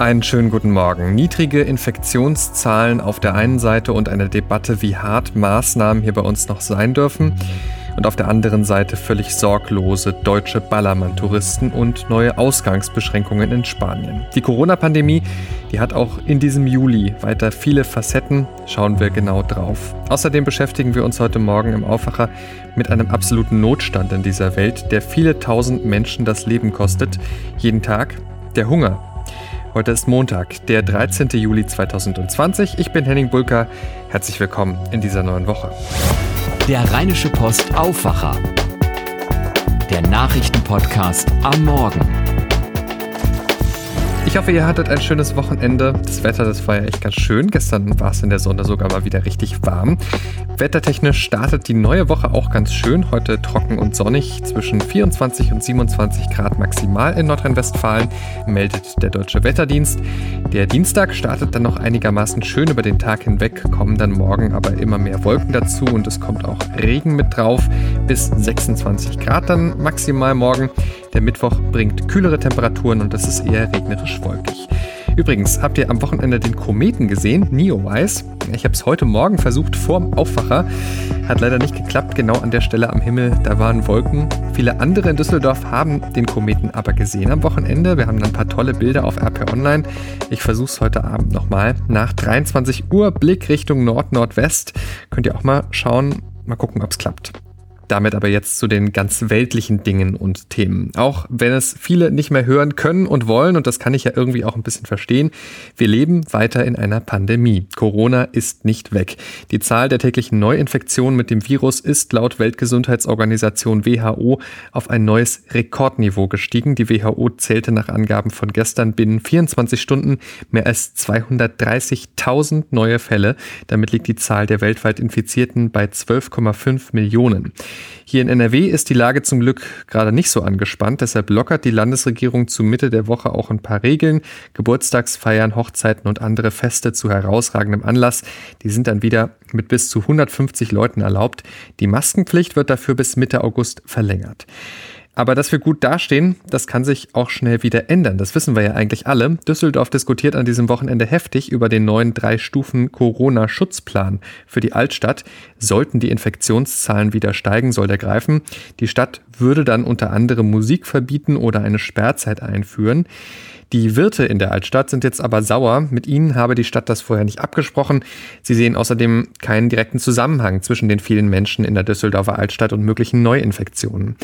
Einen schönen guten Morgen. Niedrige Infektionszahlen auf der einen Seite und eine Debatte, wie hart Maßnahmen hier bei uns noch sein dürfen. Und auf der anderen Seite völlig sorglose deutsche Ballermann-Touristen und neue Ausgangsbeschränkungen in Spanien. Die Corona-Pandemie, die hat auch in diesem Juli weiter viele Facetten. Schauen wir genau drauf. Außerdem beschäftigen wir uns heute Morgen im Aufwacher mit einem absoluten Notstand in dieser Welt, der viele tausend Menschen das Leben kostet. Jeden Tag der Hunger. Heute ist Montag, der 13. Juli 2020. Ich bin Henning Bulka. Herzlich willkommen in dieser neuen Woche. Der Rheinische Post Aufwacher. Der Nachrichtenpodcast am Morgen. Ich hoffe, ihr hattet ein schönes Wochenende. Das Wetter, das war ja echt ganz schön. Gestern war es in der Sonne sogar mal wieder richtig warm. Wettertechnisch startet die neue Woche auch ganz schön. Heute trocken und sonnig, zwischen 24 und 27 Grad maximal in Nordrhein-Westfalen, meldet der Deutsche Wetterdienst. Der Dienstag startet dann noch einigermaßen schön über den Tag hinweg, kommen dann morgen aber immer mehr Wolken dazu und es kommt auch Regen mit drauf, bis 26 Grad dann maximal morgen. Der Mittwoch bringt kühlere Temperaturen und es ist eher regnerisch wolkig. Übrigens, habt ihr am Wochenende den Kometen gesehen, Neowise? Ich habe es heute Morgen versucht vorm Aufwacher. Hat leider nicht geklappt, genau an der Stelle am Himmel, da waren Wolken. Viele andere in Düsseldorf haben den Kometen aber gesehen am Wochenende. Wir haben ein paar tolle Bilder auf RP Online. Ich versuche es heute Abend nochmal. Nach 23 Uhr Blick Richtung Nord-Nordwest. Könnt ihr auch mal schauen, mal gucken, ob es klappt. Damit aber jetzt zu den ganz weltlichen Dingen und Themen. Auch wenn es viele nicht mehr hören können und wollen, und das kann ich ja irgendwie auch ein bisschen verstehen, wir leben weiter in einer Pandemie. Corona ist nicht weg. Die Zahl der täglichen Neuinfektionen mit dem Virus ist laut Weltgesundheitsorganisation WHO auf ein neues Rekordniveau gestiegen. Die WHO zählte nach Angaben von gestern binnen 24 Stunden mehr als 230.000 neue Fälle. Damit liegt die Zahl der weltweit Infizierten bei 12,5 Millionen. Hier in NRW ist die Lage zum Glück gerade nicht so angespannt. Deshalb lockert die Landesregierung zu Mitte der Woche auch ein paar Regeln. Geburtstagsfeiern, Hochzeiten und andere Feste zu herausragendem Anlass, die sind dann wieder mit bis zu 150 Leuten erlaubt. Die Maskenpflicht wird dafür bis Mitte August verlängert. Aber dass wir gut dastehen, das kann sich auch schnell wieder ändern. Das wissen wir ja eigentlich alle. Düsseldorf diskutiert an diesem Wochenende heftig über den neuen Drei-Stufen-Corona-Schutzplan für die Altstadt. Sollten die Infektionszahlen wieder steigen, soll der greifen. Die Stadt würde dann unter anderem Musik verbieten oder eine Sperrzeit einführen. Die Wirte in der Altstadt sind jetzt aber sauer. Mit ihnen habe die Stadt das vorher nicht abgesprochen. Sie sehen außerdem keinen direkten Zusammenhang zwischen den vielen Menschen in der Düsseldorfer Altstadt und möglichen Neuinfektionen.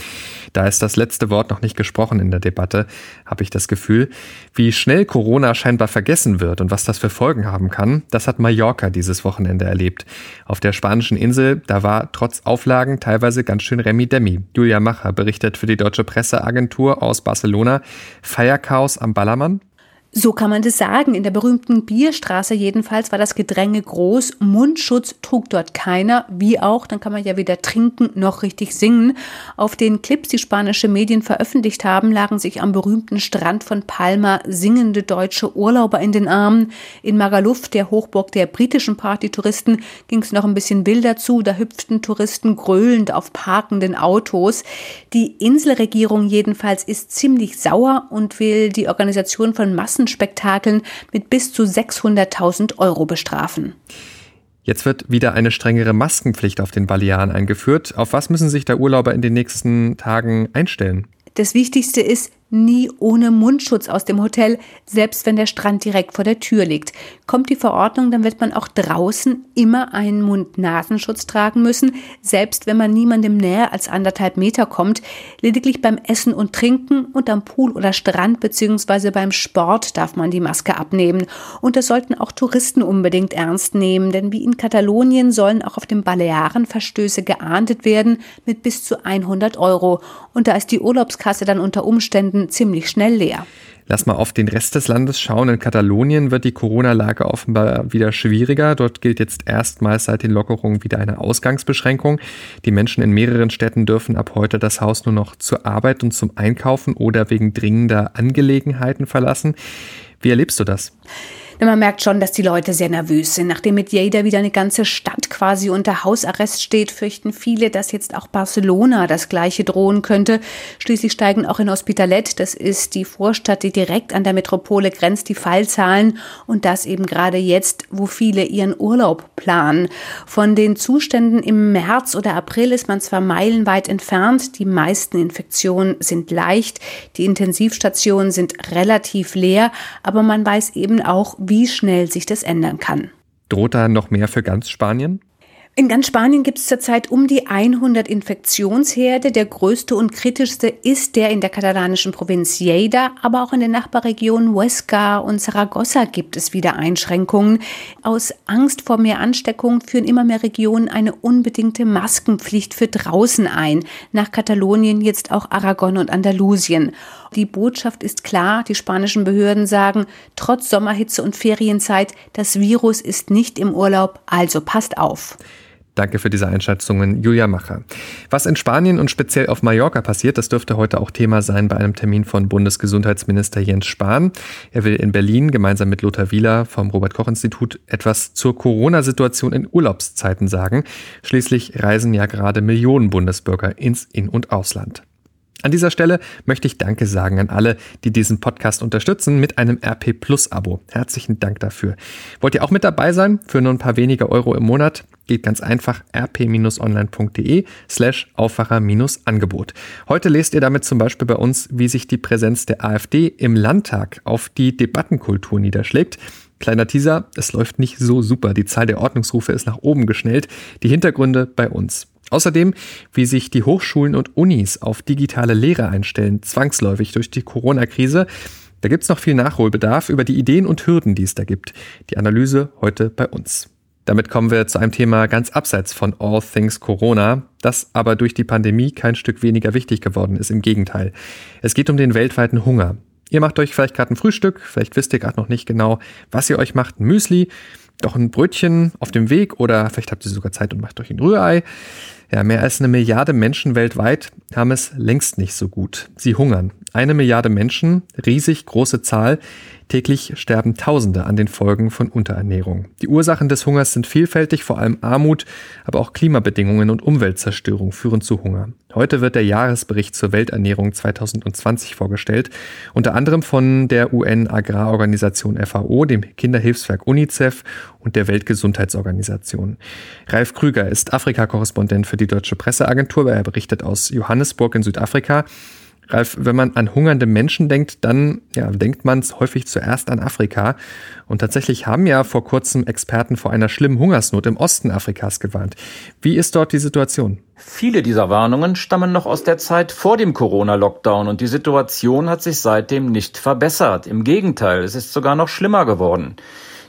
Da ist das letzte Wort noch nicht gesprochen in der Debatte, habe ich das Gefühl. Wie schnell Corona scheinbar vergessen wird und was das für Folgen haben kann, das hat Mallorca dieses Wochenende erlebt. Auf der spanischen Insel, da war trotz Auflagen teilweise ganz schön Remi-Demi. Julia Macher berichtet für die deutsche Presseagentur aus Barcelona. Feierchaos am Ballermann Klammern so kann man das sagen. In der berühmten Bierstraße jedenfalls war das Gedränge groß. Mundschutz trug dort keiner. Wie auch, dann kann man ja weder trinken noch richtig singen. Auf den Clips, die spanische Medien veröffentlicht haben, lagen sich am berühmten Strand von Palma singende deutsche Urlauber in den Armen. In Magaluf, der Hochburg der britischen Partytouristen, ging es noch ein bisschen wilder zu. Da hüpften Touristen gröhlend auf parkenden Autos. Die Inselregierung jedenfalls ist ziemlich sauer und will die Organisation von Massen Spektakeln mit bis zu 600.000 Euro bestrafen. Jetzt wird wieder eine strengere Maskenpflicht auf den Balearen eingeführt. Auf was müssen sich da Urlauber in den nächsten Tagen einstellen? Das Wichtigste ist, nie ohne Mundschutz aus dem Hotel, selbst wenn der Strand direkt vor der Tür liegt. Kommt die Verordnung, dann wird man auch draußen immer einen Mund-Nasenschutz tragen müssen, selbst wenn man niemandem näher als anderthalb Meter kommt. Lediglich beim Essen und Trinken und am Pool oder Strand bzw. beim Sport darf man die Maske abnehmen. Und das sollten auch Touristen unbedingt ernst nehmen, denn wie in Katalonien sollen auch auf den Balearen Verstöße geahndet werden mit bis zu 100 Euro. Und da ist die Urlaubskasse dann unter Umständen Stunden ziemlich schnell leer. Lass mal auf den Rest des Landes schauen. In Katalonien wird die Corona-Lage offenbar wieder schwieriger. Dort gilt jetzt erstmals seit den Lockerungen wieder eine Ausgangsbeschränkung. Die Menschen in mehreren Städten dürfen ab heute das Haus nur noch zur Arbeit und zum Einkaufen oder wegen dringender Angelegenheiten verlassen. Wie erlebst du das? Man merkt schon, dass die Leute sehr nervös sind. Nachdem mit Jada wieder eine ganze Stadt quasi unter Hausarrest steht, fürchten viele, dass jetzt auch Barcelona das gleiche drohen könnte. Schließlich steigen auch in Hospitalet, das ist die Vorstadt, die direkt an der Metropole grenzt, die Fallzahlen und das eben gerade jetzt, wo viele ihren Urlaub planen. Von den Zuständen im März oder April ist man zwar meilenweit entfernt, die meisten Infektionen sind leicht, die Intensivstationen sind relativ leer, aber man weiß eben auch, wie schnell sich das ändern kann. Droht da noch mehr für ganz Spanien? In ganz Spanien gibt es zurzeit um die 100 Infektionsherde. Der größte und kritischste ist der in der katalanischen Provinz Lleida, aber auch in den Nachbarregionen Huesca und Zaragoza gibt es wieder Einschränkungen. Aus Angst vor mehr Ansteckung führen immer mehr Regionen eine unbedingte Maskenpflicht für draußen ein. Nach Katalonien jetzt auch Aragon und Andalusien. Die Botschaft ist klar, die spanischen Behörden sagen, trotz Sommerhitze und Ferienzeit, das Virus ist nicht im Urlaub, also passt auf. Danke für diese Einschätzungen, Julia Macher. Was in Spanien und speziell auf Mallorca passiert, das dürfte heute auch Thema sein bei einem Termin von Bundesgesundheitsminister Jens Spahn. Er will in Berlin gemeinsam mit Lothar Wieler vom Robert-Koch-Institut etwas zur Corona-Situation in Urlaubszeiten sagen. Schließlich reisen ja gerade Millionen Bundesbürger ins In- und Ausland. An dieser Stelle möchte ich Danke sagen an alle, die diesen Podcast unterstützen mit einem RP Plus Abo. Herzlichen Dank dafür. Wollt ihr auch mit dabei sein? Für nur ein paar wenige Euro im Monat? Geht ganz einfach rp-online.de slash Aufwacher-Angebot. Heute lest ihr damit zum Beispiel bei uns, wie sich die Präsenz der AfD im Landtag auf die Debattenkultur niederschlägt. Kleiner Teaser, es läuft nicht so super. Die Zahl der Ordnungsrufe ist nach oben geschnellt. Die Hintergründe bei uns. Außerdem, wie sich die Hochschulen und Unis auf digitale Lehre einstellen, zwangsläufig durch die Corona-Krise. Da gibt es noch viel Nachholbedarf über die Ideen und Hürden, die es da gibt. Die Analyse heute bei uns. Damit kommen wir zu einem Thema ganz abseits von All Things Corona, das aber durch die Pandemie kein Stück weniger wichtig geworden ist. Im Gegenteil. Es geht um den weltweiten Hunger. Ihr macht euch vielleicht gerade ein Frühstück, vielleicht wisst ihr gerade noch nicht genau, was ihr euch macht. Ein Müsli, doch ein Brötchen auf dem Weg oder vielleicht habt ihr sogar Zeit und macht euch ein Rührei. Ja, mehr als eine Milliarde Menschen weltweit haben es längst nicht so gut. Sie hungern. Eine Milliarde Menschen, riesig große Zahl, Täglich sterben Tausende an den Folgen von Unterernährung. Die Ursachen des Hungers sind vielfältig, vor allem Armut, aber auch Klimabedingungen und Umweltzerstörung führen zu Hunger. Heute wird der Jahresbericht zur Welternährung 2020 vorgestellt, unter anderem von der UN-Agrarorganisation FAO, dem Kinderhilfswerk UNICEF und der Weltgesundheitsorganisation. Ralf Krüger ist Afrika-Korrespondent für die Deutsche Presseagentur, er berichtet aus Johannesburg in Südafrika. Ralf, wenn man an hungernde Menschen denkt, dann ja, denkt man es häufig zuerst an Afrika. Und tatsächlich haben ja vor kurzem Experten vor einer schlimmen Hungersnot im Osten Afrikas gewarnt. Wie ist dort die Situation? Viele dieser Warnungen stammen noch aus der Zeit vor dem Corona-Lockdown und die Situation hat sich seitdem nicht verbessert. Im Gegenteil, es ist sogar noch schlimmer geworden.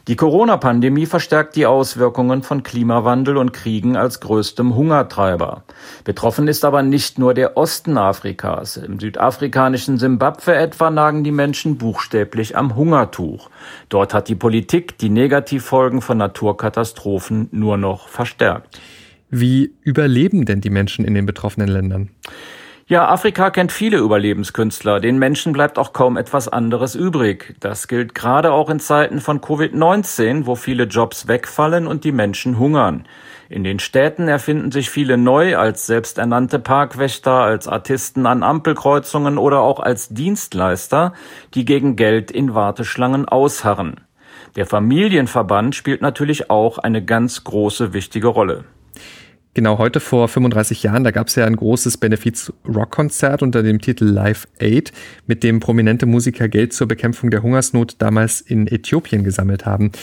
Die Corona-Pandemie verstärkt die Auswirkungen von Klimawandel und Kriegen als größtem Hungertreiber. Betroffen ist aber nicht nur der Osten Afrikas. Im südafrikanischen Simbabwe etwa nagen die Menschen buchstäblich am Hungertuch. Dort hat die Politik die Negativfolgen von Naturkatastrophen nur noch verstärkt. Wie überleben denn die Menschen in den betroffenen Ländern? Ja, Afrika kennt viele Überlebenskünstler. Den Menschen bleibt auch kaum etwas anderes übrig. Das gilt gerade auch in Zeiten von Covid-19, wo viele Jobs wegfallen und die Menschen hungern. In den Städten erfinden sich viele neu als selbsternannte Parkwächter, als Artisten an Ampelkreuzungen oder auch als Dienstleister, die gegen Geld in Warteschlangen ausharren. Der Familienverband spielt natürlich auch eine ganz große wichtige Rolle. Genau, heute vor 35 Jahren, da gab es ja ein großes Benefiz-Rock-Konzert unter dem Titel Live Aid, mit dem prominente Musiker Geld zur Bekämpfung der Hungersnot damals in Äthiopien gesammelt haben.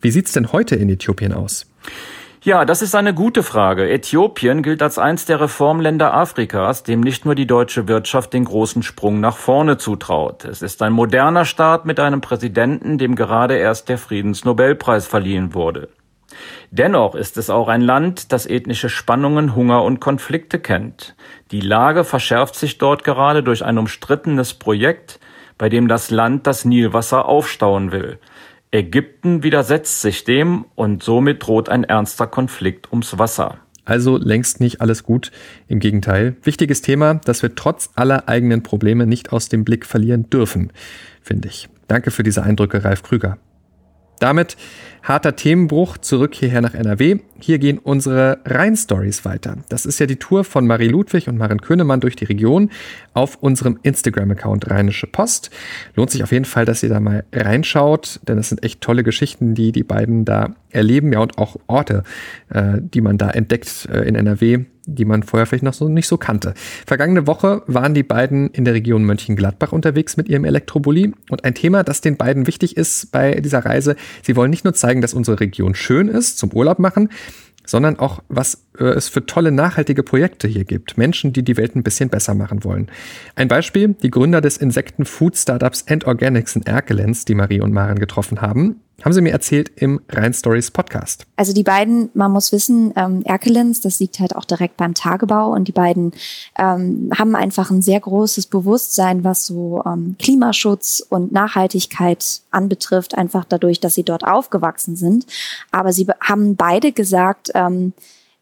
Wie sieht's denn heute in Äthiopien aus? Ja, das ist eine gute Frage. Äthiopien gilt als eins der Reformländer Afrikas, dem nicht nur die deutsche Wirtschaft den großen Sprung nach vorne zutraut. Es ist ein moderner Staat mit einem Präsidenten, dem gerade erst der Friedensnobelpreis verliehen wurde. Dennoch ist es auch ein Land, das ethnische Spannungen, Hunger und Konflikte kennt. Die Lage verschärft sich dort gerade durch ein umstrittenes Projekt, bei dem das Land das Nilwasser aufstauen will. Ägypten widersetzt sich dem und somit droht ein ernster Konflikt ums Wasser. Also längst nicht alles gut. Im Gegenteil. Wichtiges Thema, das wir trotz aller eigenen Probleme nicht aus dem Blick verlieren dürfen, finde ich. Danke für diese Eindrücke, Ralf Krüger. Damit harter Themenbruch zurück hierher nach NRW. Hier gehen unsere Rhein-Stories weiter. Das ist ja die Tour von Marie Ludwig und Maren Könemann durch die Region auf unserem Instagram-Account Rheinische Post. Lohnt sich auf jeden Fall, dass ihr da mal reinschaut, denn es sind echt tolle Geschichten, die die beiden da erleben, ja und auch Orte, äh, die man da entdeckt äh, in NRW die man vorher vielleicht noch so nicht so kannte. Vergangene Woche waren die beiden in der Region Mönchengladbach unterwegs mit ihrem Elektrobully und ein Thema, das den beiden wichtig ist bei dieser Reise. Sie wollen nicht nur zeigen, dass unsere Region schön ist zum Urlaub machen, sondern auch, was äh, es für tolle nachhaltige Projekte hier gibt. Menschen, die die Welt ein bisschen besser machen wollen. Ein Beispiel, die Gründer des Insekten-Food-Startups End Organics in Erkelenz, die Marie und Maren getroffen haben, haben sie mir erzählt im Rhein Stories Podcast. Also die beiden, man muss wissen, ähm, Erkelenz, das liegt halt auch direkt beim Tagebau und die beiden ähm, haben einfach ein sehr großes Bewusstsein, was so ähm, Klimaschutz und Nachhaltigkeit anbetrifft, einfach dadurch, dass sie dort aufgewachsen sind. Aber sie haben beide gesagt, ähm,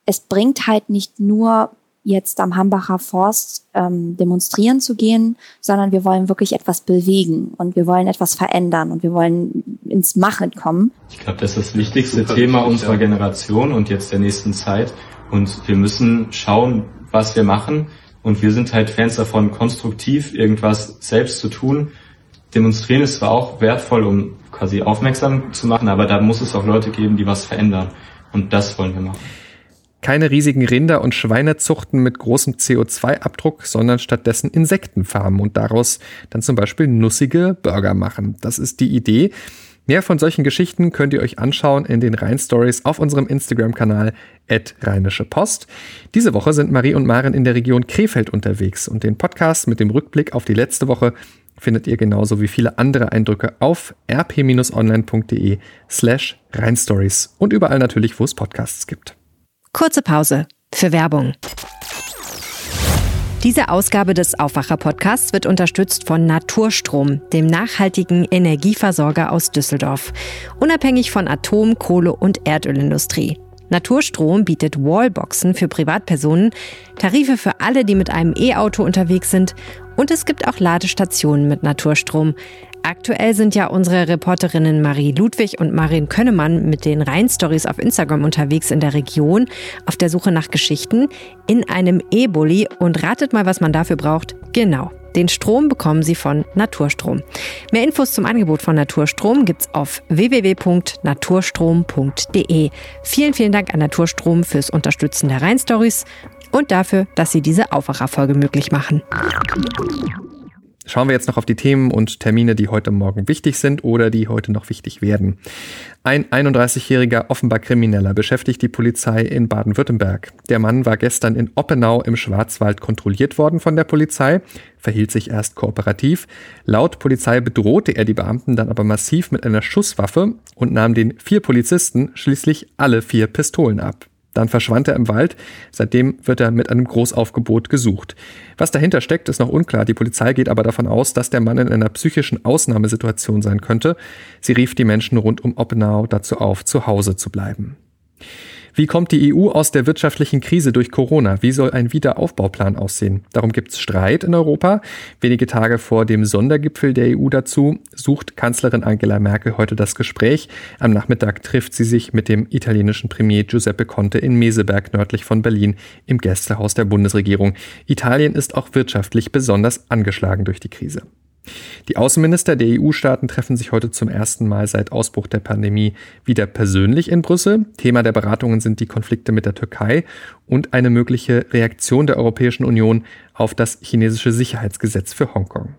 es bringt halt nicht nur jetzt am Hambacher Forst ähm, demonstrieren zu gehen, sondern wir wollen wirklich etwas bewegen und wir wollen etwas verändern und wir wollen ins Machen kommen. Ich glaube, das ist das wichtigste Super Thema unserer ja. Generation und jetzt der nächsten Zeit. Und wir müssen schauen, was wir machen. Und wir sind halt Fans davon, konstruktiv irgendwas selbst zu tun. Demonstrieren ist zwar auch wertvoll, um quasi aufmerksam zu machen, aber da muss es auch Leute geben, die was verändern. Und das wollen wir machen keine riesigen Rinder- und Schweinezuchten mit großem CO2-Abdruck, sondern stattdessen Insektenfarmen und daraus dann zum Beispiel nussige Burger machen. Das ist die Idee. Mehr von solchen Geschichten könnt ihr euch anschauen in den Rhein-Stories auf unserem Instagram-Kanal Rheinische Post. Diese Woche sind Marie und Maren in der Region Krefeld unterwegs und den Podcast mit dem Rückblick auf die letzte Woche findet ihr genauso wie viele andere Eindrücke auf rp-online.de slash Rheinstories und überall natürlich, wo es Podcasts gibt. Kurze Pause für Werbung. Diese Ausgabe des Aufwacher-Podcasts wird unterstützt von Naturstrom, dem nachhaltigen Energieversorger aus Düsseldorf. Unabhängig von Atom-, Kohle- und Erdölindustrie. Naturstrom bietet Wallboxen für Privatpersonen, Tarife für alle, die mit einem E-Auto unterwegs sind und es gibt auch Ladestationen mit Naturstrom. Aktuell sind ja unsere Reporterinnen Marie Ludwig und Marin Könnemann mit den Rhein-Stories auf Instagram unterwegs in der Region auf der Suche nach Geschichten in einem E-Bully und ratet mal, was man dafür braucht. Genau. Den Strom bekommen Sie von Naturstrom. Mehr Infos zum Angebot von Naturstrom gibt's auf www.naturstrom.de. Vielen, vielen Dank an Naturstrom fürs Unterstützen der Rhein-Stories und dafür, dass Sie diese Aufwacherfolge möglich machen. Schauen wir jetzt noch auf die Themen und Termine, die heute Morgen wichtig sind oder die heute noch wichtig werden. Ein 31-jähriger offenbar Krimineller beschäftigt die Polizei in Baden-Württemberg. Der Mann war gestern in Oppenau im Schwarzwald kontrolliert worden von der Polizei, verhielt sich erst kooperativ. Laut Polizei bedrohte er die Beamten dann aber massiv mit einer Schusswaffe und nahm den vier Polizisten schließlich alle vier Pistolen ab. Dann verschwand er im Wald. Seitdem wird er mit einem Großaufgebot gesucht. Was dahinter steckt, ist noch unklar. Die Polizei geht aber davon aus, dass der Mann in einer psychischen Ausnahmesituation sein könnte. Sie rief die Menschen rund um Oppenau dazu auf, zu Hause zu bleiben. Wie kommt die EU aus der wirtschaftlichen Krise durch Corona? Wie soll ein Wiederaufbauplan aussehen? Darum gibt es Streit in Europa. Wenige Tage vor dem Sondergipfel der EU dazu sucht Kanzlerin Angela Merkel heute das Gespräch. Am Nachmittag trifft sie sich mit dem italienischen Premier Giuseppe Conte in Meseberg nördlich von Berlin im Gästehaus der Bundesregierung. Italien ist auch wirtschaftlich besonders angeschlagen durch die Krise. Die Außenminister der EU-Staaten treffen sich heute zum ersten Mal seit Ausbruch der Pandemie wieder persönlich in Brüssel. Thema der Beratungen sind die Konflikte mit der Türkei und eine mögliche Reaktion der Europäischen Union auf das chinesische Sicherheitsgesetz für Hongkong.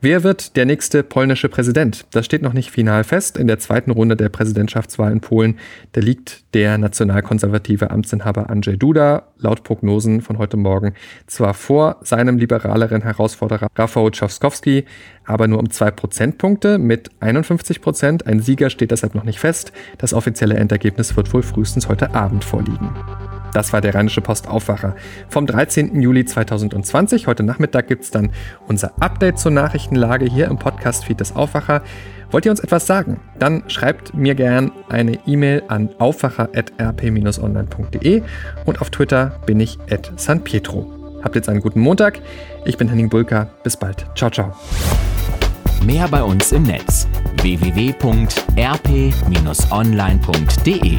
Wer wird der nächste polnische Präsident? Das steht noch nicht final fest. In der zweiten Runde der Präsidentschaftswahl in Polen, da liegt der nationalkonservative Amtsinhaber Andrzej Duda laut Prognosen von heute Morgen zwar vor seinem liberaleren Herausforderer Rafał Trzaskowski, aber nur um zwei Prozentpunkte mit 51 Prozent. Ein Sieger steht deshalb noch nicht fest. Das offizielle Endergebnis wird wohl frühestens heute Abend vorliegen. Das war der Rheinische Post Aufwacher vom 13. Juli 2020. Heute Nachmittag gibt es dann unser Update zur Nachrichtenlage hier im Podcast-Feed des Aufwacher. Wollt ihr uns etwas sagen? Dann schreibt mir gern eine E-Mail an aufwacher.rp-online.de und auf Twitter bin ich at San Pietro. Habt jetzt einen guten Montag. Ich bin Henning Bulka. Bis bald. Ciao, ciao. Mehr bei uns im Netz www.rp-online.de